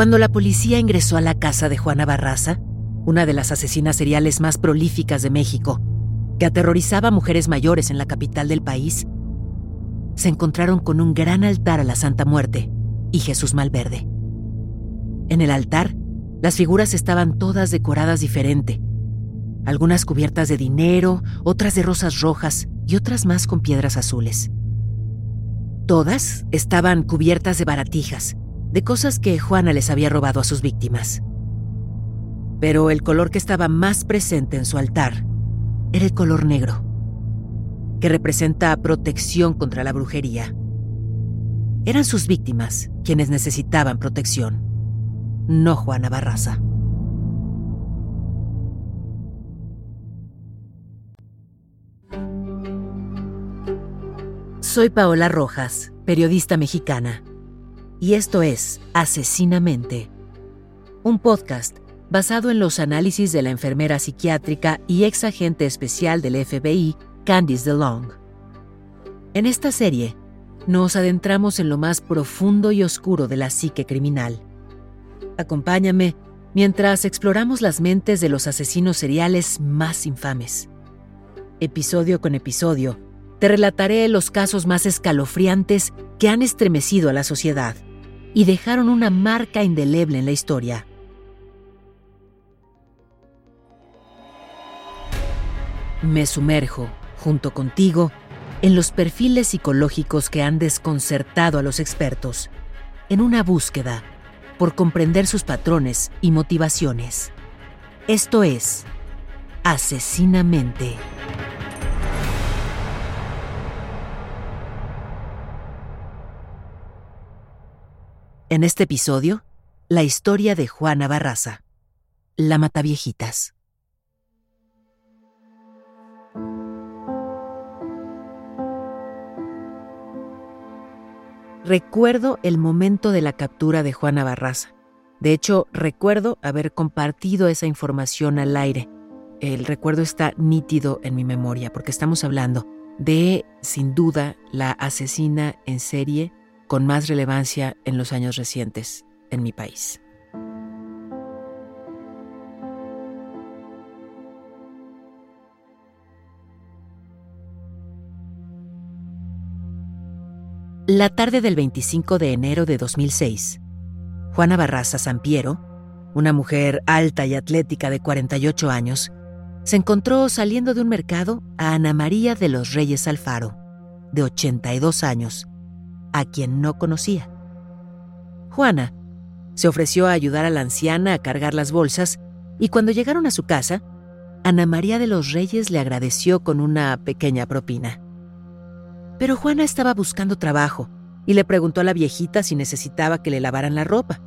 Cuando la policía ingresó a la casa de Juana Barraza, una de las asesinas seriales más prolíficas de México, que aterrorizaba a mujeres mayores en la capital del país, se encontraron con un gran altar a la Santa Muerte y Jesús Malverde. En el altar, las figuras estaban todas decoradas diferente, algunas cubiertas de dinero, otras de rosas rojas y otras más con piedras azules. Todas estaban cubiertas de baratijas, de cosas que Juana les había robado a sus víctimas. Pero el color que estaba más presente en su altar era el color negro, que representa protección contra la brujería. Eran sus víctimas quienes necesitaban protección, no Juana Barraza. Soy Paola Rojas, periodista mexicana y esto es Asesinamente, un podcast basado en los análisis de la enfermera psiquiátrica y ex agente especial del FBI, Candice DeLong. En esta serie, nos adentramos en lo más profundo y oscuro de la psique criminal. Acompáñame mientras exploramos las mentes de los asesinos seriales más infames. Episodio con episodio, te relataré los casos más escalofriantes que han estremecido a la sociedad y dejaron una marca indeleble en la historia. Me sumerjo, junto contigo, en los perfiles psicológicos que han desconcertado a los expertos, en una búsqueda por comprender sus patrones y motivaciones. Esto es Asesinamente. En este episodio, la historia de Juana Barraza, la Mataviejitas. Recuerdo el momento de la captura de Juana Barraza. De hecho, recuerdo haber compartido esa información al aire. El recuerdo está nítido en mi memoria porque estamos hablando de, sin duda, la asesina en serie con más relevancia en los años recientes en mi país. La tarde del 25 de enero de 2006, Juana Barraza Sampiero, una mujer alta y atlética de 48 años, se encontró saliendo de un mercado a Ana María de los Reyes Alfaro, de 82 años, a quien no conocía. Juana se ofreció a ayudar a la anciana a cargar las bolsas y cuando llegaron a su casa, Ana María de los Reyes le agradeció con una pequeña propina. Pero Juana estaba buscando trabajo y le preguntó a la viejita si necesitaba que le lavaran la ropa.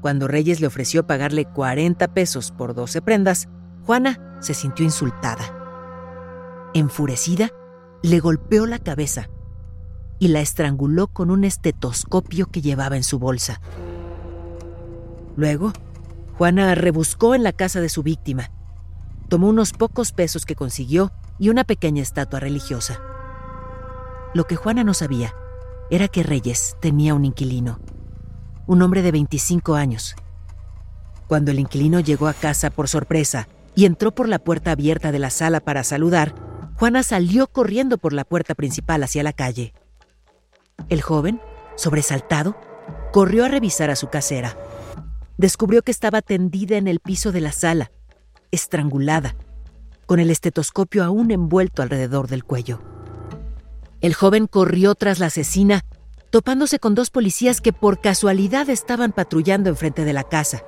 Cuando Reyes le ofreció pagarle 40 pesos por 12 prendas, Juana se sintió insultada. Enfurecida, le golpeó la cabeza y la estranguló con un estetoscopio que llevaba en su bolsa. Luego, Juana rebuscó en la casa de su víctima. Tomó unos pocos pesos que consiguió y una pequeña estatua religiosa. Lo que Juana no sabía era que Reyes tenía un inquilino, un hombre de 25 años. Cuando el inquilino llegó a casa por sorpresa y entró por la puerta abierta de la sala para saludar, Juana salió corriendo por la puerta principal hacia la calle. El joven, sobresaltado, corrió a revisar a su casera. Descubrió que estaba tendida en el piso de la sala, estrangulada, con el estetoscopio aún envuelto alrededor del cuello. El joven corrió tras la asesina, topándose con dos policías que por casualidad estaban patrullando enfrente de la casa.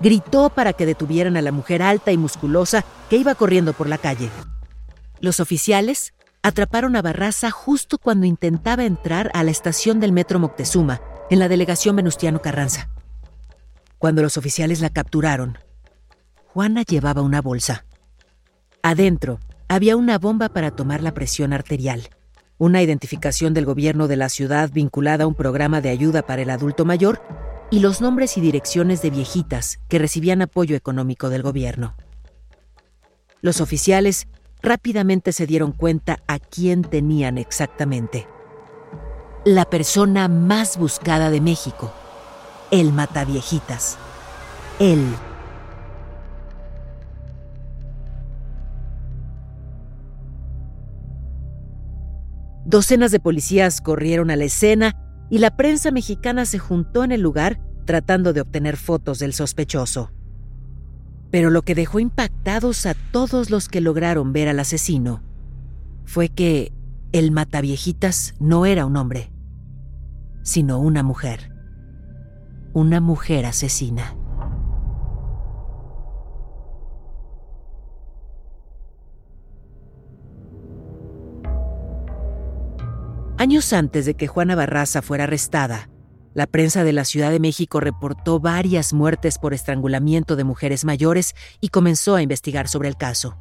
Gritó para que detuvieran a la mujer alta y musculosa que iba corriendo por la calle. Los oficiales atraparon a Barraza justo cuando intentaba entrar a la estación del metro Moctezuma, en la delegación Venustiano Carranza. Cuando los oficiales la capturaron, Juana llevaba una bolsa. Adentro había una bomba para tomar la presión arterial, una identificación del gobierno de la ciudad vinculada a un programa de ayuda para el adulto mayor y los nombres y direcciones de viejitas que recibían apoyo económico del gobierno. Los oficiales rápidamente se dieron cuenta a quién tenían exactamente. La persona más buscada de México, el Mataviejitas. Él. Docenas de policías corrieron a la escena y la prensa mexicana se juntó en el lugar tratando de obtener fotos del sospechoso. Pero lo que dejó impactados a todos los que lograron ver al asesino fue que el mataviejitas no era un hombre, sino una mujer. Una mujer asesina. Años antes de que Juana Barraza fuera arrestada, la prensa de la Ciudad de México reportó varias muertes por estrangulamiento de mujeres mayores y comenzó a investigar sobre el caso.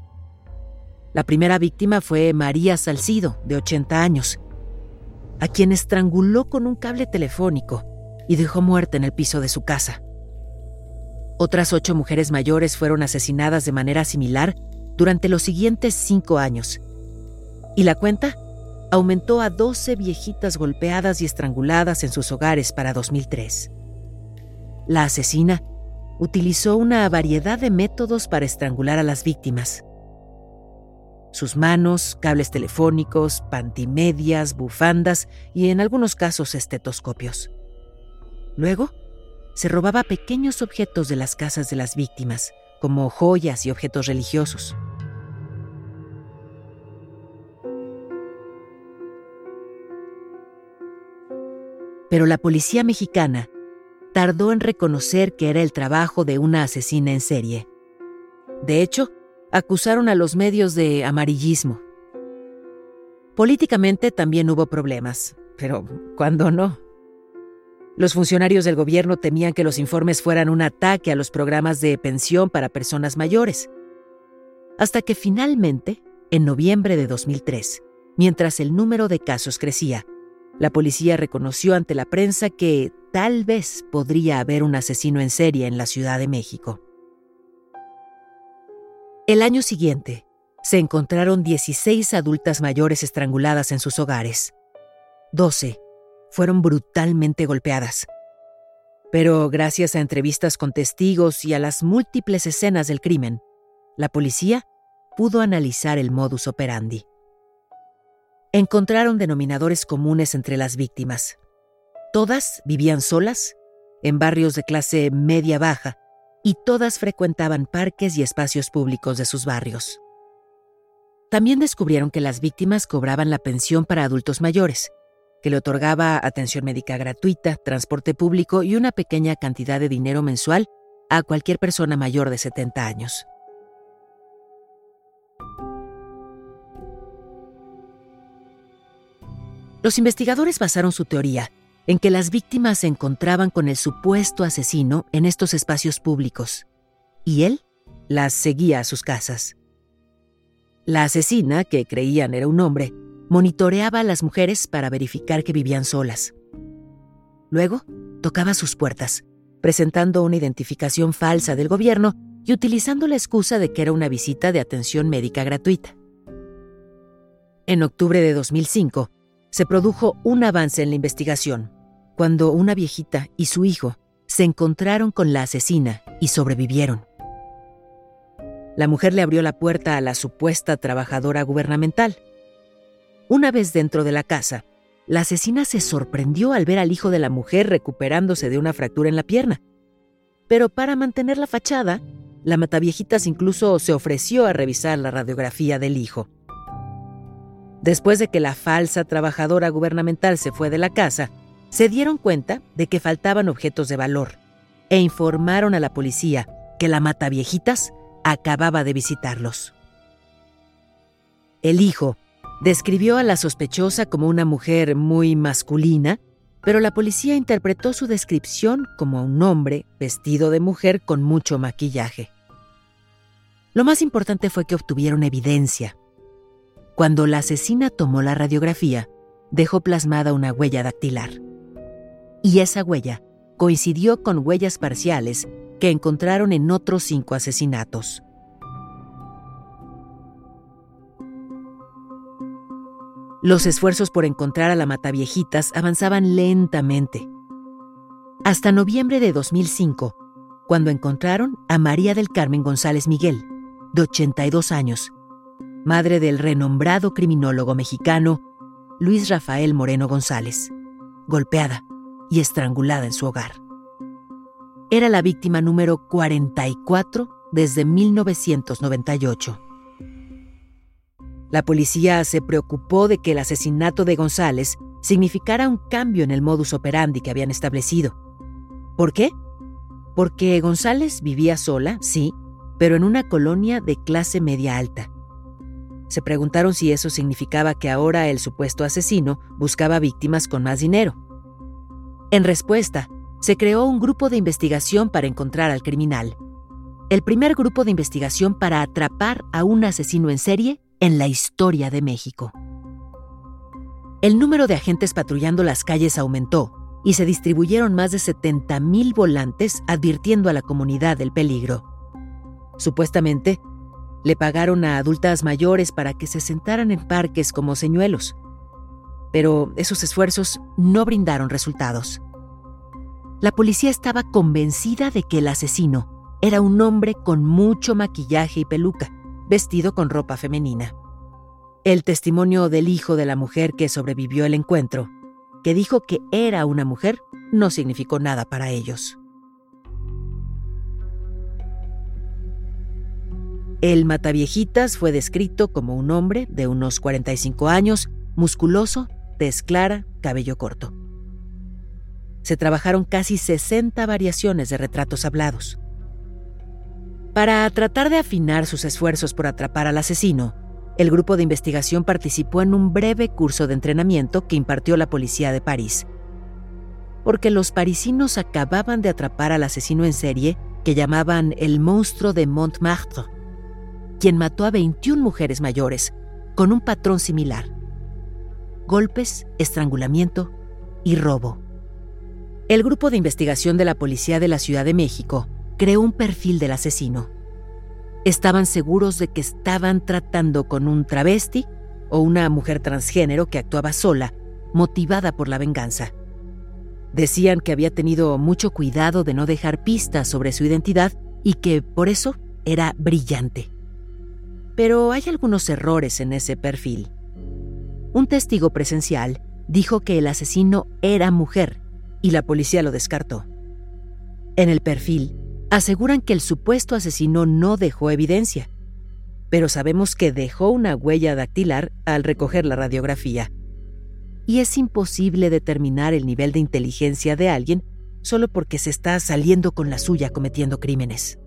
La primera víctima fue María Salcido, de 80 años, a quien estranguló con un cable telefónico y dejó muerta en el piso de su casa. Otras ocho mujeres mayores fueron asesinadas de manera similar durante los siguientes cinco años. Y la cuenta aumentó a 12 viejitas golpeadas y estranguladas en sus hogares para 2003. La asesina utilizó una variedad de métodos para estrangular a las víctimas. Sus manos, cables telefónicos, pantimedias, bufandas y en algunos casos estetoscopios. Luego, se robaba pequeños objetos de las casas de las víctimas, como joyas y objetos religiosos. Pero la policía mexicana tardó en reconocer que era el trabajo de una asesina en serie. De hecho, acusaron a los medios de amarillismo. Políticamente también hubo problemas, pero ¿cuándo no? Los funcionarios del gobierno temían que los informes fueran un ataque a los programas de pensión para personas mayores. Hasta que finalmente, en noviembre de 2003, mientras el número de casos crecía, la policía reconoció ante la prensa que tal vez podría haber un asesino en serie en la Ciudad de México. El año siguiente, se encontraron 16 adultas mayores estranguladas en sus hogares. 12 fueron brutalmente golpeadas. Pero gracias a entrevistas con testigos y a las múltiples escenas del crimen, la policía pudo analizar el modus operandi encontraron denominadores comunes entre las víctimas. Todas vivían solas, en barrios de clase media-baja, y todas frecuentaban parques y espacios públicos de sus barrios. También descubrieron que las víctimas cobraban la pensión para adultos mayores, que le otorgaba atención médica gratuita, transporte público y una pequeña cantidad de dinero mensual a cualquier persona mayor de 70 años. Los investigadores basaron su teoría en que las víctimas se encontraban con el supuesto asesino en estos espacios públicos, y él las seguía a sus casas. La asesina, que creían era un hombre, monitoreaba a las mujeres para verificar que vivían solas. Luego, tocaba sus puertas, presentando una identificación falsa del gobierno y utilizando la excusa de que era una visita de atención médica gratuita. En octubre de 2005, se produjo un avance en la investigación, cuando una viejita y su hijo se encontraron con la asesina y sobrevivieron. La mujer le abrió la puerta a la supuesta trabajadora gubernamental. Una vez dentro de la casa, la asesina se sorprendió al ver al hijo de la mujer recuperándose de una fractura en la pierna. Pero para mantener la fachada, la mataviejitas incluso se ofreció a revisar la radiografía del hijo. Después de que la falsa trabajadora gubernamental se fue de la casa, se dieron cuenta de que faltaban objetos de valor e informaron a la policía que la Mataviejitas acababa de visitarlos. El hijo describió a la sospechosa como una mujer muy masculina, pero la policía interpretó su descripción como un hombre vestido de mujer con mucho maquillaje. Lo más importante fue que obtuvieron evidencia. Cuando la asesina tomó la radiografía, dejó plasmada una huella dactilar. Y esa huella coincidió con huellas parciales que encontraron en otros cinco asesinatos. Los esfuerzos por encontrar a la Mataviejitas avanzaban lentamente. Hasta noviembre de 2005, cuando encontraron a María del Carmen González Miguel, de 82 años, madre del renombrado criminólogo mexicano Luis Rafael Moreno González, golpeada y estrangulada en su hogar. Era la víctima número 44 desde 1998. La policía se preocupó de que el asesinato de González significara un cambio en el modus operandi que habían establecido. ¿Por qué? Porque González vivía sola, sí, pero en una colonia de clase media alta. Se preguntaron si eso significaba que ahora el supuesto asesino buscaba víctimas con más dinero. En respuesta, se creó un grupo de investigación para encontrar al criminal. El primer grupo de investigación para atrapar a un asesino en serie en la historia de México. El número de agentes patrullando las calles aumentó y se distribuyeron más de 70.000 volantes advirtiendo a la comunidad del peligro. Supuestamente, le pagaron a adultas mayores para que se sentaran en parques como señuelos, pero esos esfuerzos no brindaron resultados. La policía estaba convencida de que el asesino era un hombre con mucho maquillaje y peluca, vestido con ropa femenina. El testimonio del hijo de la mujer que sobrevivió el encuentro, que dijo que era una mujer, no significó nada para ellos. El mataviejitas fue descrito como un hombre de unos 45 años, musculoso, tez clara, cabello corto. Se trabajaron casi 60 variaciones de retratos hablados. Para tratar de afinar sus esfuerzos por atrapar al asesino, el grupo de investigación participó en un breve curso de entrenamiento que impartió la policía de París. Porque los parisinos acababan de atrapar al asesino en serie que llamaban el monstruo de Montmartre, quien mató a 21 mujeres mayores, con un patrón similar. Golpes, estrangulamiento y robo. El grupo de investigación de la Policía de la Ciudad de México creó un perfil del asesino. Estaban seguros de que estaban tratando con un travesti o una mujer transgénero que actuaba sola, motivada por la venganza. Decían que había tenido mucho cuidado de no dejar pistas sobre su identidad y que por eso era brillante. Pero hay algunos errores en ese perfil. Un testigo presencial dijo que el asesino era mujer y la policía lo descartó. En el perfil aseguran que el supuesto asesino no dejó evidencia, pero sabemos que dejó una huella dactilar al recoger la radiografía. Y es imposible determinar el nivel de inteligencia de alguien solo porque se está saliendo con la suya cometiendo crímenes.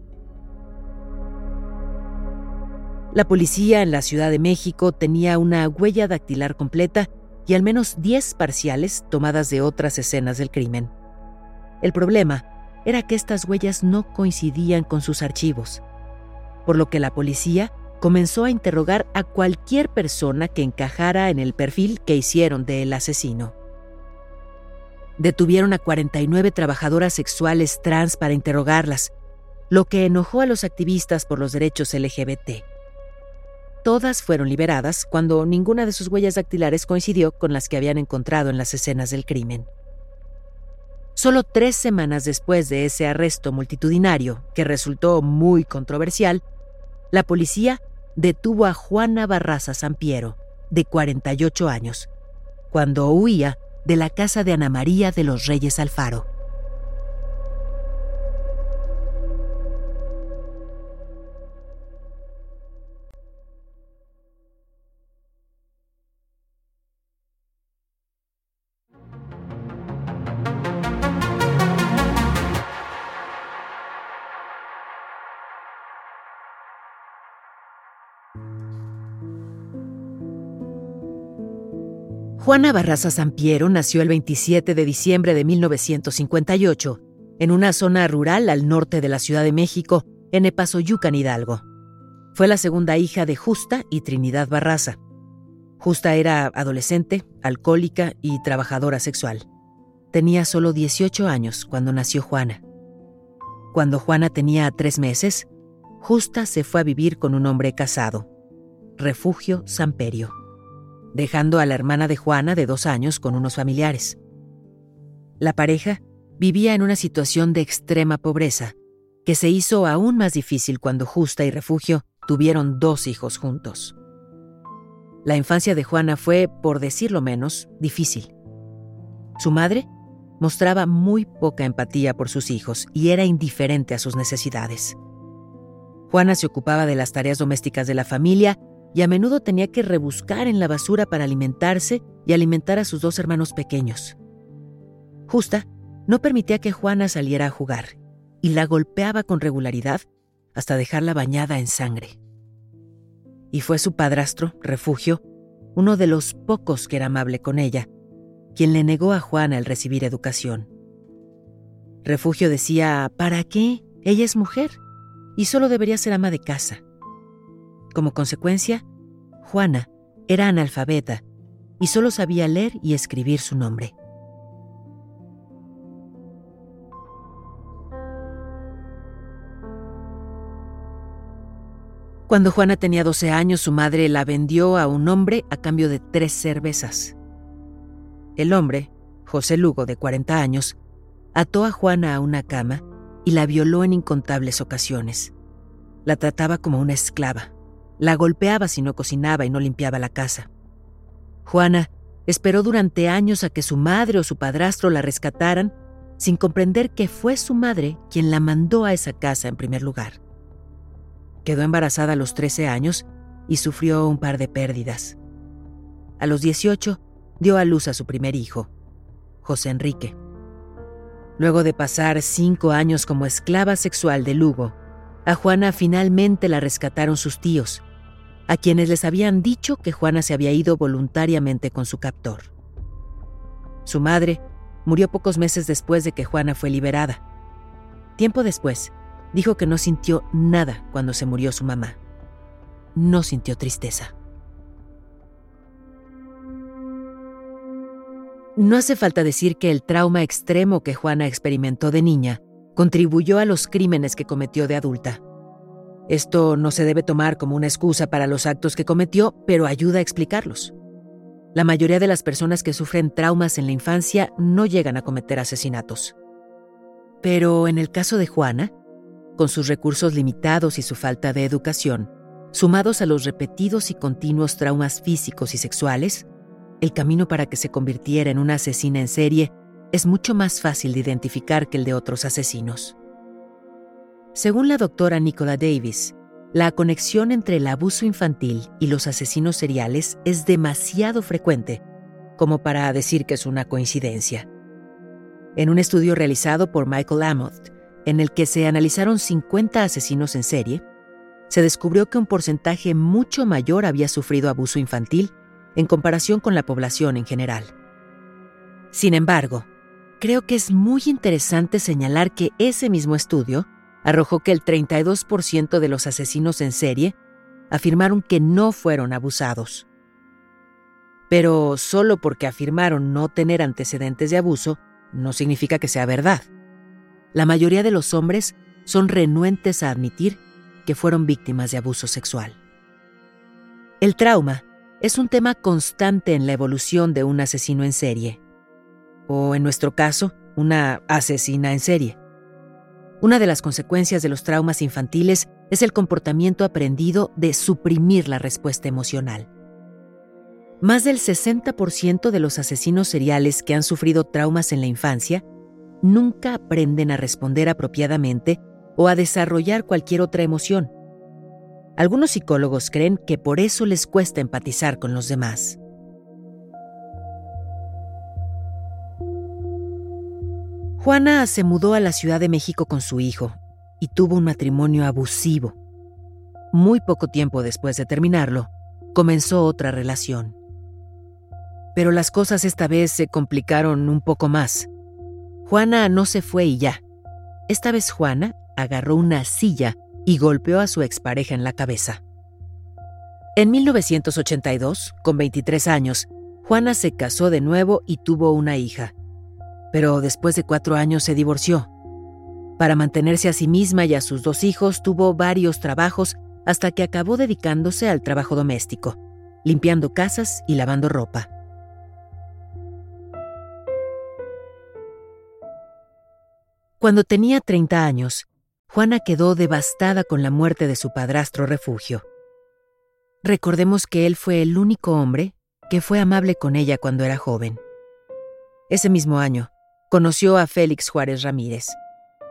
La policía en la Ciudad de México tenía una huella dactilar completa y al menos 10 parciales tomadas de otras escenas del crimen. El problema era que estas huellas no coincidían con sus archivos, por lo que la policía comenzó a interrogar a cualquier persona que encajara en el perfil que hicieron del asesino. Detuvieron a 49 trabajadoras sexuales trans para interrogarlas, lo que enojó a los activistas por los derechos LGBT. Todas fueron liberadas cuando ninguna de sus huellas dactilares coincidió con las que habían encontrado en las escenas del crimen. Solo tres semanas después de ese arresto multitudinario, que resultó muy controversial, la policía detuvo a Juana Barraza Sampiero, de 48 años, cuando huía de la casa de Ana María de los Reyes Alfaro. Juana Barraza Sampiero nació el 27 de diciembre de 1958 en una zona rural al norte de la Ciudad de México, en Epazoyucan, Hidalgo. Fue la segunda hija de Justa y Trinidad Barraza. Justa era adolescente, alcohólica y trabajadora sexual. Tenía solo 18 años cuando nació Juana. Cuando Juana tenía tres meses, Justa se fue a vivir con un hombre casado, Refugio Samperio, dejando a la hermana de Juana de dos años con unos familiares. La pareja vivía en una situación de extrema pobreza, que se hizo aún más difícil cuando Justa y Refugio tuvieron dos hijos juntos. La infancia de Juana fue, por decirlo menos, difícil. Su madre mostraba muy poca empatía por sus hijos y era indiferente a sus necesidades. Juana se ocupaba de las tareas domésticas de la familia y a menudo tenía que rebuscar en la basura para alimentarse y alimentar a sus dos hermanos pequeños. Justa no permitía que Juana saliera a jugar y la golpeaba con regularidad hasta dejarla bañada en sangre. Y fue su padrastro, Refugio, uno de los pocos que era amable con ella, quien le negó a Juana el recibir educación. Refugio decía, ¿para qué? Ella es mujer y solo debería ser ama de casa. Como consecuencia, Juana era analfabeta y solo sabía leer y escribir su nombre. Cuando Juana tenía 12 años, su madre la vendió a un hombre a cambio de tres cervezas. El hombre, José Lugo, de 40 años, ató a Juana a una cama y la violó en incontables ocasiones. La trataba como una esclava. La golpeaba si no cocinaba y no limpiaba la casa. Juana esperó durante años a que su madre o su padrastro la rescataran, sin comprender que fue su madre quien la mandó a esa casa en primer lugar. Quedó embarazada a los 13 años y sufrió un par de pérdidas. A los 18 dio a luz a su primer hijo, José Enrique. Luego de pasar cinco años como esclava sexual de Lugo, a Juana finalmente la rescataron sus tíos, a quienes les habían dicho que Juana se había ido voluntariamente con su captor. Su madre murió pocos meses después de que Juana fue liberada. Tiempo después, dijo que no sintió nada cuando se murió su mamá. No sintió tristeza. No hace falta decir que el trauma extremo que Juana experimentó de niña contribuyó a los crímenes que cometió de adulta. Esto no se debe tomar como una excusa para los actos que cometió, pero ayuda a explicarlos. La mayoría de las personas que sufren traumas en la infancia no llegan a cometer asesinatos. Pero en el caso de Juana, con sus recursos limitados y su falta de educación, sumados a los repetidos y continuos traumas físicos y sexuales, el camino para que se convirtiera en una asesina en serie es mucho más fácil de identificar que el de otros asesinos. Según la doctora Nicola Davis, la conexión entre el abuso infantil y los asesinos seriales es demasiado frecuente como para decir que es una coincidencia. En un estudio realizado por Michael Amott, en el que se analizaron 50 asesinos en serie, se descubrió que un porcentaje mucho mayor había sufrido abuso infantil en comparación con la población en general. Sin embargo, creo que es muy interesante señalar que ese mismo estudio arrojó que el 32% de los asesinos en serie afirmaron que no fueron abusados. Pero solo porque afirmaron no tener antecedentes de abuso, no significa que sea verdad la mayoría de los hombres son renuentes a admitir que fueron víctimas de abuso sexual. El trauma es un tema constante en la evolución de un asesino en serie, o en nuestro caso, una asesina en serie. Una de las consecuencias de los traumas infantiles es el comportamiento aprendido de suprimir la respuesta emocional. Más del 60% de los asesinos seriales que han sufrido traumas en la infancia nunca aprenden a responder apropiadamente o a desarrollar cualquier otra emoción. Algunos psicólogos creen que por eso les cuesta empatizar con los demás. Juana se mudó a la Ciudad de México con su hijo y tuvo un matrimonio abusivo. Muy poco tiempo después de terminarlo, comenzó otra relación. Pero las cosas esta vez se complicaron un poco más. Juana no se fue y ya. Esta vez Juana agarró una silla y golpeó a su expareja en la cabeza. En 1982, con 23 años, Juana se casó de nuevo y tuvo una hija. Pero después de cuatro años se divorció. Para mantenerse a sí misma y a sus dos hijos tuvo varios trabajos hasta que acabó dedicándose al trabajo doméstico, limpiando casas y lavando ropa. Cuando tenía 30 años, Juana quedó devastada con la muerte de su padrastro refugio. Recordemos que él fue el único hombre que fue amable con ella cuando era joven. Ese mismo año, conoció a Félix Juárez Ramírez.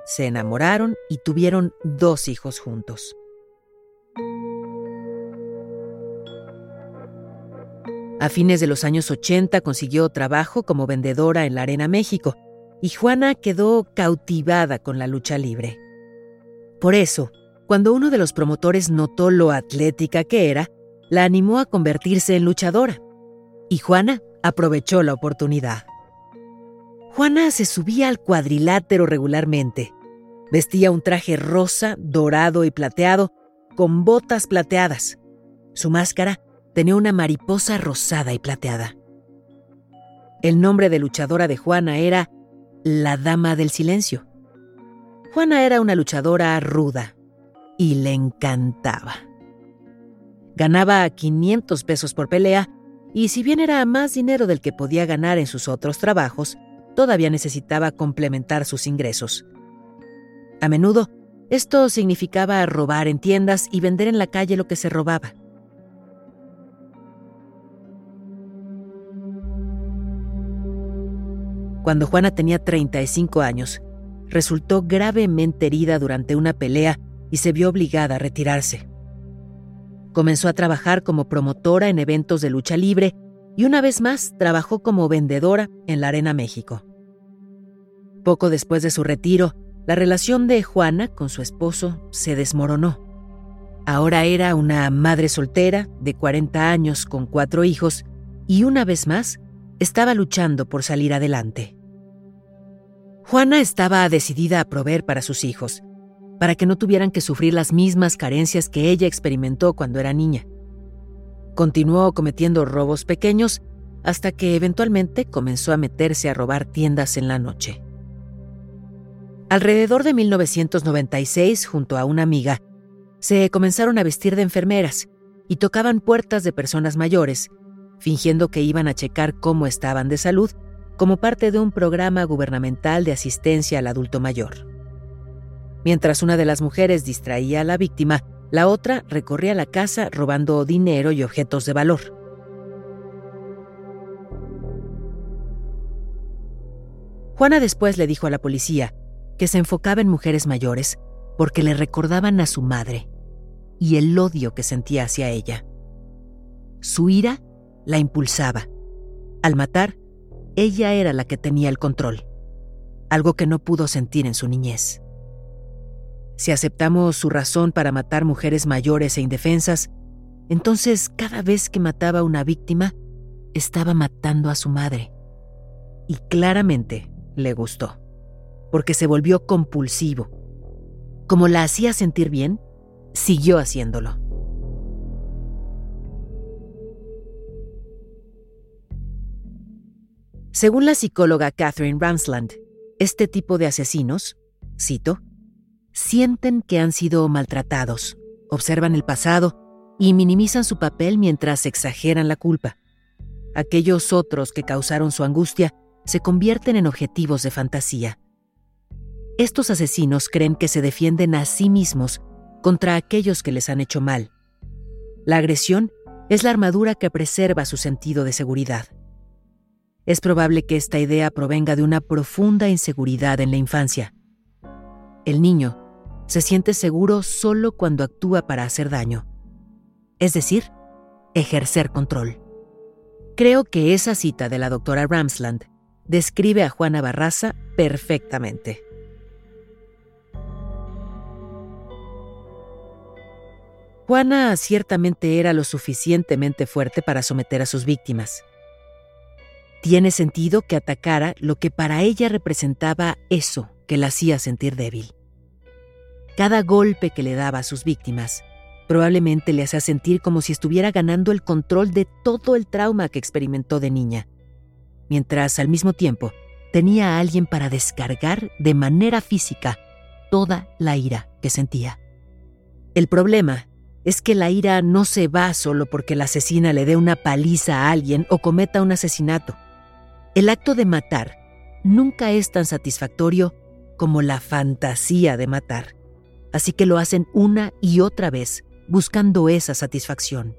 Se enamoraron y tuvieron dos hijos juntos. A fines de los años 80 consiguió trabajo como vendedora en la Arena México y Juana quedó cautivada con la lucha libre. Por eso, cuando uno de los promotores notó lo atlética que era, la animó a convertirse en luchadora. Y Juana aprovechó la oportunidad. Juana se subía al cuadrilátero regularmente. Vestía un traje rosa, dorado y plateado, con botas plateadas. Su máscara tenía una mariposa rosada y plateada. El nombre de luchadora de Juana era la Dama del Silencio. Juana era una luchadora ruda y le encantaba. Ganaba 500 pesos por pelea y si bien era más dinero del que podía ganar en sus otros trabajos, todavía necesitaba complementar sus ingresos. A menudo, esto significaba robar en tiendas y vender en la calle lo que se robaba. Cuando Juana tenía 35 años, resultó gravemente herida durante una pelea y se vio obligada a retirarse. Comenzó a trabajar como promotora en eventos de lucha libre y una vez más trabajó como vendedora en la Arena México. Poco después de su retiro, la relación de Juana con su esposo se desmoronó. Ahora era una madre soltera de 40 años con cuatro hijos y una vez más estaba luchando por salir adelante. Juana estaba decidida a proveer para sus hijos, para que no tuvieran que sufrir las mismas carencias que ella experimentó cuando era niña. Continuó cometiendo robos pequeños hasta que eventualmente comenzó a meterse a robar tiendas en la noche. Alrededor de 1996, junto a una amiga, se comenzaron a vestir de enfermeras y tocaban puertas de personas mayores, fingiendo que iban a checar cómo estaban de salud como parte de un programa gubernamental de asistencia al adulto mayor. Mientras una de las mujeres distraía a la víctima, la otra recorría la casa robando dinero y objetos de valor. Juana después le dijo a la policía que se enfocaba en mujeres mayores porque le recordaban a su madre y el odio que sentía hacia ella. Su ira la impulsaba. Al matar, ella era la que tenía el control, algo que no pudo sentir en su niñez. Si aceptamos su razón para matar mujeres mayores e indefensas, entonces cada vez que mataba a una víctima, estaba matando a su madre. Y claramente le gustó, porque se volvió compulsivo. Como la hacía sentir bien, siguió haciéndolo. Según la psicóloga Catherine Ramsland, este tipo de asesinos, cito, sienten que han sido maltratados, observan el pasado y minimizan su papel mientras exageran la culpa. Aquellos otros que causaron su angustia se convierten en objetivos de fantasía. Estos asesinos creen que se defienden a sí mismos contra aquellos que les han hecho mal. La agresión es la armadura que preserva su sentido de seguridad. Es probable que esta idea provenga de una profunda inseguridad en la infancia. El niño se siente seguro solo cuando actúa para hacer daño, es decir, ejercer control. Creo que esa cita de la doctora Ramsland describe a Juana Barraza perfectamente. Juana ciertamente era lo suficientemente fuerte para someter a sus víctimas Tiene sentido que atacara lo que para ella representaba eso que la hacía sentir débil. Cada golpe que le daba a sus víctimas probablemente le hacía sentir como si estuviera ganando el control de todo el trauma que experimentó de niña, mientras al mismo tiempo tenía a alguien para descargar de manera física toda la ira que sentía. El problema es que la ira no se va solo porque la asesina le dé una paliza a alguien o cometa un asesinato. El acto de matar nunca es tan satisfactorio como la fantasía de matar, así que lo hacen una y otra vez buscando esa satisfacción.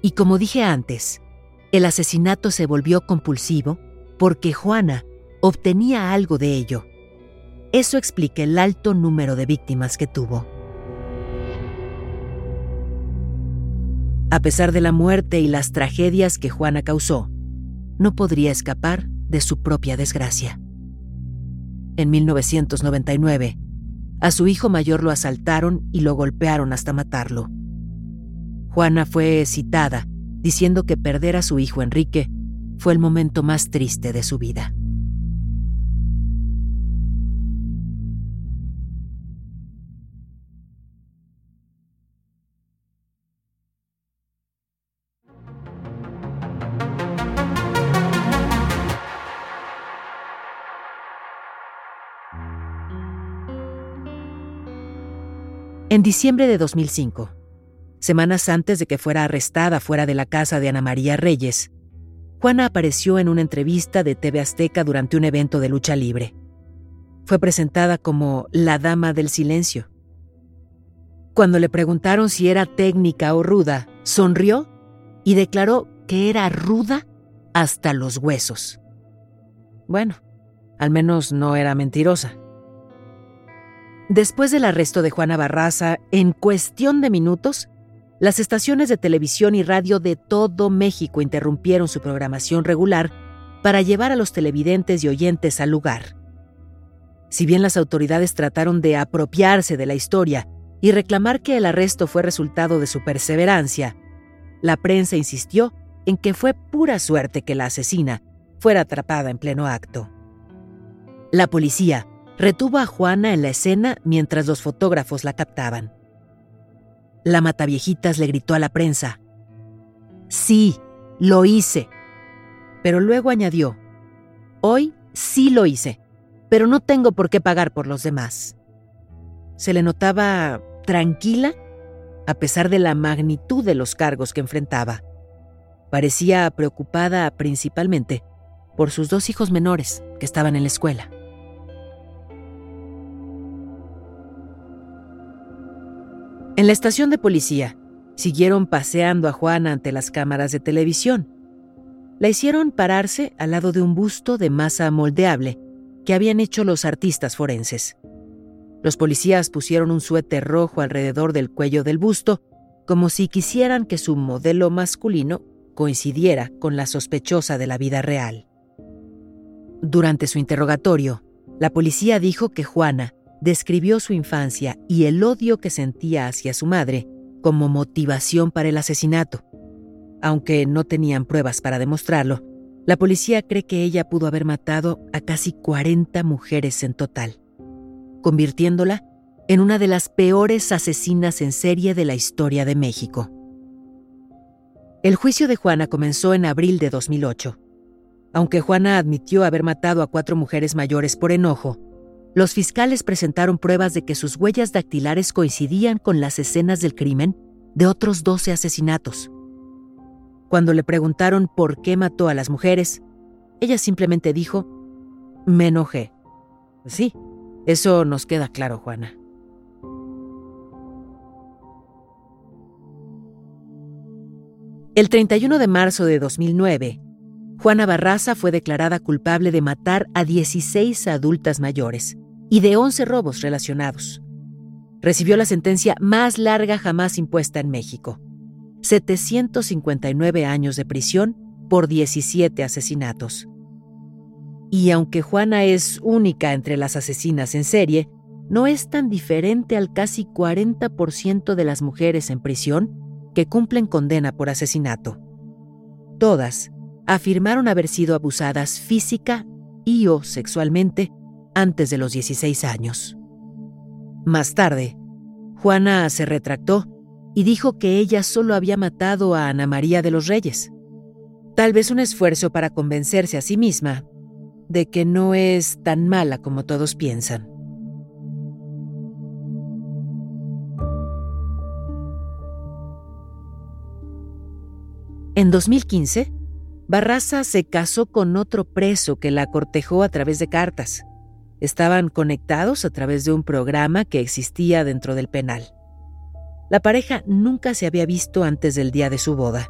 Y como dije antes, el asesinato se volvió compulsivo porque Juana obtenía algo de ello. Eso explica el alto número de víctimas que tuvo. A pesar de la muerte y las tragedias que Juana causó, no podría escapar de su propia desgracia. En 1999, a su hijo mayor lo asaltaron y lo golpearon hasta matarlo. Juana fue citada diciendo que perder a su hijo Enrique fue el momento más triste de su vida. En diciembre de 2005, semanas antes de que fuera arrestada fuera de la casa de Ana María Reyes, Juana apareció en una entrevista de TV Azteca durante un evento de lucha libre. Fue presentada como la Dama del Silencio. Cuando le preguntaron si era técnica o ruda, sonrió y declaró que era ruda hasta los huesos. Bueno, al menos no era mentirosa. Después del arresto de Juana Barraza, en cuestión de minutos, las estaciones de televisión y radio de todo México interrumpieron su programación regular para llevar a los televidentes y oyentes al lugar. Si bien las autoridades trataron de apropiarse de la historia y reclamar que el arresto fue resultado de su perseverancia, la prensa insistió en que fue pura suerte que la asesina fuera atrapada en pleno acto. La policía retuvo a Juana en la escena mientras los fotógrafos la captaban. La mataviejitas le gritó a la prensa, Sí, lo hice. Pero luego añadió, Hoy sí lo hice, pero no tengo por qué pagar por los demás. Se le notaba tranquila a pesar de la magnitud de los cargos que enfrentaba. Parecía preocupada principalmente por sus dos hijos menores que estaban en la escuela. En la estación de policía, siguieron paseando a Juana ante las cámaras de televisión. La hicieron pararse al lado de un busto de masa moldeable que habían hecho los artistas forenses. Los policías pusieron un suéter rojo alrededor del cuello del busto, como si quisieran que su modelo masculino coincidiera con la sospechosa de la vida real. Durante su interrogatorio, la policía dijo que Juana describió su infancia y el odio que sentía hacia su madre como motivación para el asesinato. Aunque no tenían pruebas para demostrarlo, la policía cree que ella pudo haber matado a casi 40 mujeres en total, convirtiéndola en una de las peores asesinas en serie de la historia de México. El juicio de Juana comenzó en abril de 2008. Aunque Juana admitió haber matado a cuatro mujeres mayores por enojo, los fiscales presentaron pruebas de que sus huellas dactilares coincidían con las escenas del crimen de otros 12 asesinatos. Cuando le preguntaron por qué mató a las mujeres, ella simplemente dijo, me enojé. Sí, eso nos queda claro, Juana. El 31 de marzo de 2009, Juana Barraza fue declarada culpable de matar a 16 adultas mayores, y de 11 robos relacionados. Recibió la sentencia más larga jamás impuesta en México. 759 años de prisión por 17 asesinatos. Y aunque Juana es única entre las asesinas en serie, no es tan diferente al casi 40% de las mujeres en prisión que cumplen condena por asesinato. Todas afirmaron haber sido abusadas física y o sexualmente antes de los 16 años. Más tarde, Juana se retractó y dijo que ella solo había matado a Ana María de los Reyes. Tal vez un esfuerzo para convencerse a sí misma de que no es tan mala como todos piensan. En 2015, Barraza se casó con otro preso que la cortejó a través de cartas. Estaban conectados a través de un programa que existía dentro del penal. La pareja nunca se había visto antes del día de su boda.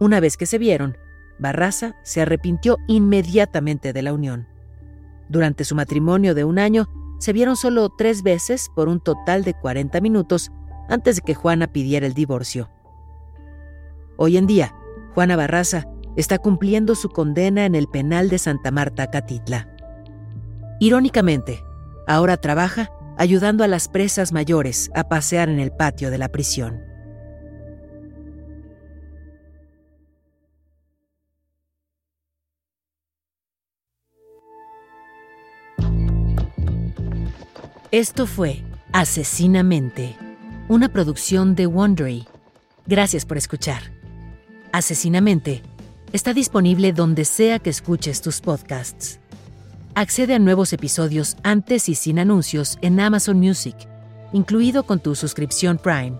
Una vez que se vieron, Barraza se arrepintió inmediatamente de la unión. Durante su matrimonio de un año, se vieron solo tres veces por un total de 40 minutos antes de que Juana pidiera el divorcio. Hoy en día, Juana Barraza está cumpliendo su condena en el penal de Santa Marta, Catitla. Irónicamente, ahora trabaja ayudando a las presas mayores a pasear en el patio de la prisión. Esto fue Asesinamente, una producción de Wondery. Gracias por escuchar. Asesinamente está disponible donde sea que escuches tus podcasts. Accede a nuevos episodios antes y sin anuncios en Amazon Music, incluido con tu suscripción Prime.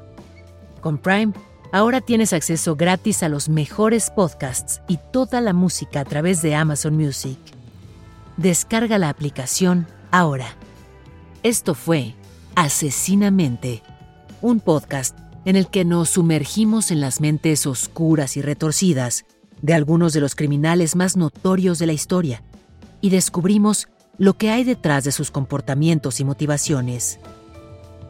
Con Prime, ahora tienes acceso gratis a los mejores podcasts y toda la música a través de Amazon Music. Descarga la aplicación ahora. Esto fue Asesinamente, un podcast en el que nos sumergimos en las mentes oscuras y retorcidas de algunos de los criminales más notorios de la historia y descubrimos lo que hay detrás de sus comportamientos y motivaciones.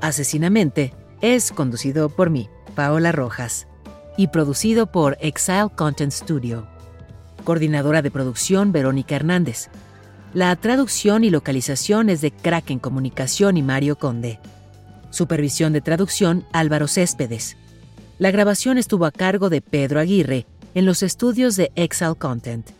Asesinamente es conducido por mí, Paola Rojas, y producido por Exile Content Studio. Coordinadora de producción Verónica Hernández. La traducción y localización es de Kraken Comunicación y Mario Conde. Supervisión de traducción Álvaro Céspedes. La grabación estuvo a cargo de Pedro Aguirre en los estudios de Exile Content.